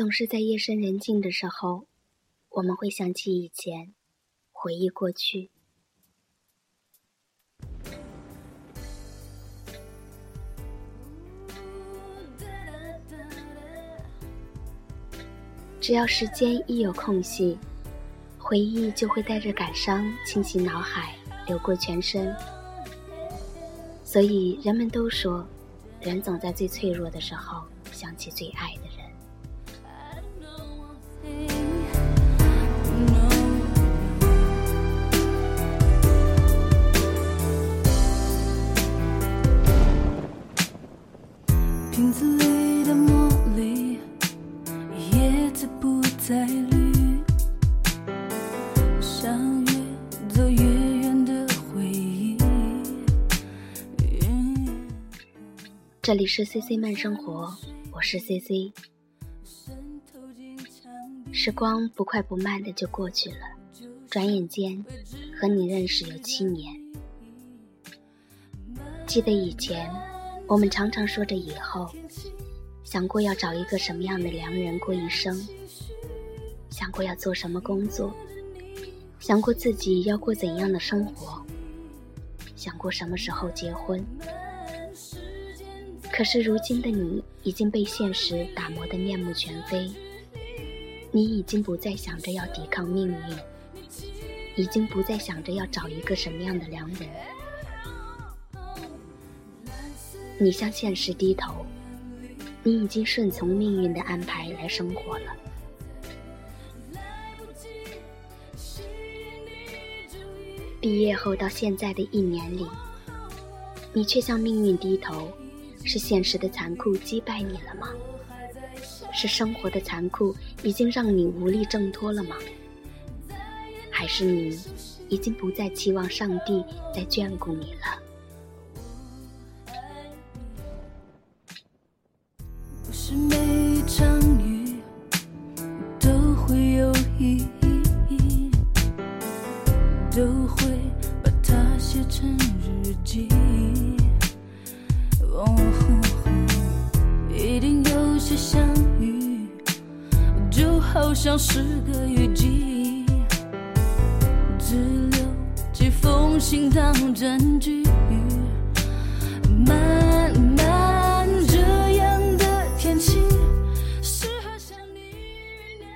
总是在夜深人静的时候，我们会想起以前，回忆过去。只要时间一有空隙，回忆就会带着感伤侵袭脑海，流过全身。所以人们都说，人总在最脆弱的时候想起最爱的镜。子里的茉莉，叶子不再绿，像越走越远的回忆。这里是 C C 慢生活，我是 C C。时光不快不慢的就过去了，转眼间和你认识有七年。记得以前。我们常常说着以后，想过要找一个什么样的良人过一生，想过要做什么工作，想过自己要过怎样的生活，想过什么时候结婚。可是如今的你已经被现实打磨得面目全非，你已经不再想着要抵抗命运，已经不再想着要找一个什么样的良人。你向现实低头，你已经顺从命运的安排来生活了。毕业后到现在的一年里，你却向命运低头，是现实的残酷击败你了吗？是生活的残酷已经让你无力挣脱了吗？还是你已经不再期望上帝再眷顾你了？就像是个雨季，只留几封信当证据。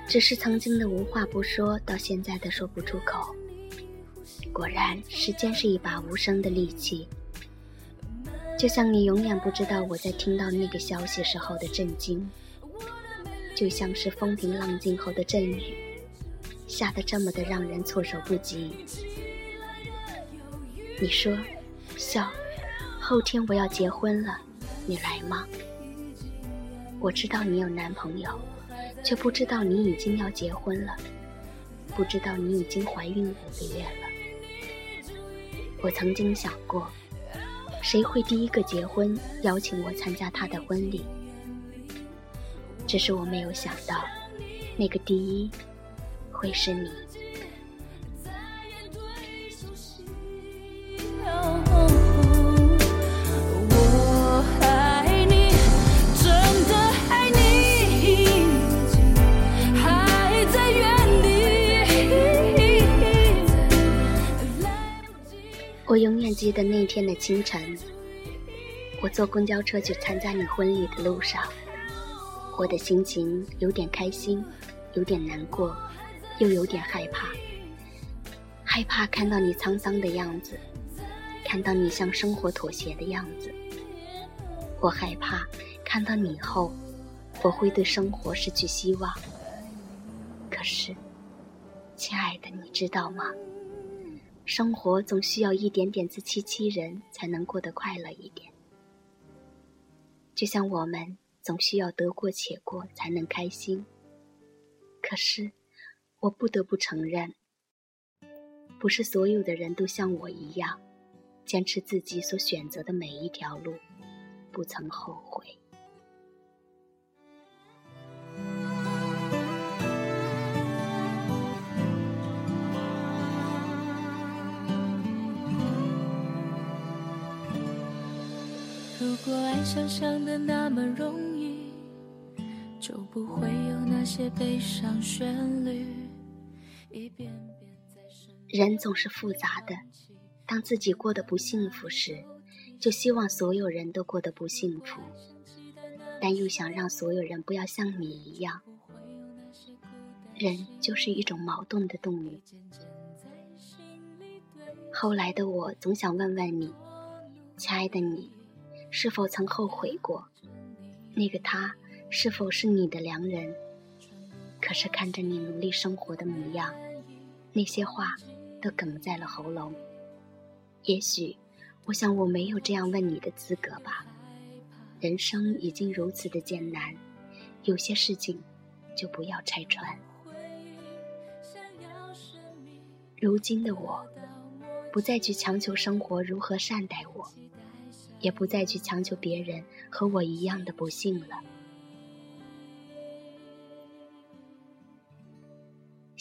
只是曾经的无话不说，到现在的说不出口。果然，时间是一把无声的利器。就像你永远不知道我在听到那个消息时候的震惊，就像是风平浪静后的阵雨，下得这么的让人措手不及。你说，笑，后天我要结婚了，你来吗？我知道你有男朋友。却不知道你已经要结婚了，不知道你已经怀孕五个月了。我曾经想过，谁会第一个结婚，邀请我参加他的婚礼？只是我没有想到，那个第一会是你。我永远记得那天的清晨，我坐公交车去参加你婚礼的路上，我的心情有点开心，有点难过，又有点害怕。害怕看到你沧桑的样子，看到你向生活妥协的样子。我害怕看到你后，我会对生活失去希望。可是，亲爱的，你知道吗？生活总需要一点点自欺欺人，才能过得快乐一点。就像我们总需要得过且过，才能开心。可是，我不得不承认，不是所有的人都像我一样，坚持自己所选择的每一条路，不曾后悔。如果爱想象的那么容易，不会有那些悲伤旋律一遍遍在身人总是复杂的，当自己过得不幸福时，就希望所有人都过得不幸福，但又想让所有人不要像你一样。人就是一种矛盾的动物。后来的我总想问问你，亲爱的你，是否曾后悔过？那个他是否是你的良人？可是看着你努力生活的模样，那些话都哽在了喉咙。也许，我想我没有这样问你的资格吧。人生已经如此的艰难，有些事情就不要拆穿。如今的我，不再去强求生活如何善待我，也不再去强求别人和我一样的不幸了。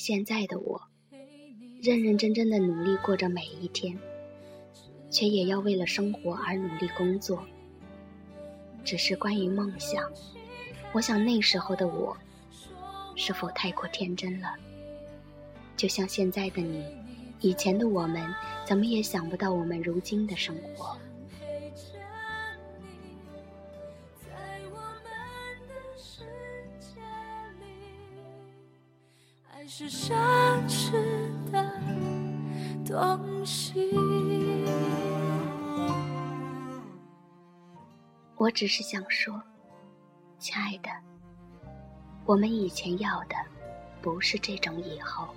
现在的我，认认真真的努力过着每一天，却也要为了生活而努力工作。只是关于梦想，我想那时候的我，是否太过天真了？就像现在的你，以前的我们，怎么也想不到我们如今的生活。是奢侈的东西。我只是想说，亲爱的，我们以前要的，不是这种以后。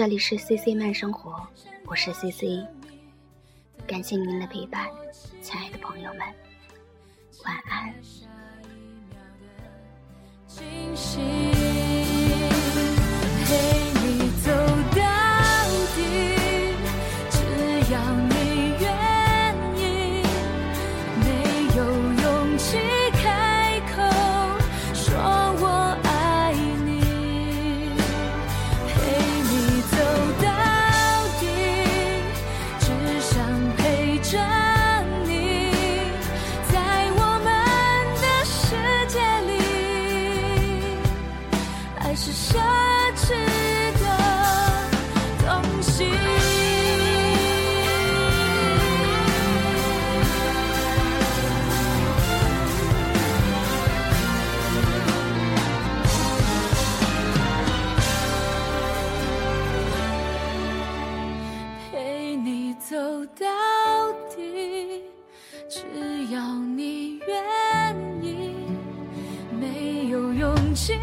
这里是 C C 慢生活，我是 C C，感谢您的陪伴，亲爱的朋友们，晚安。要你愿意。没有勇气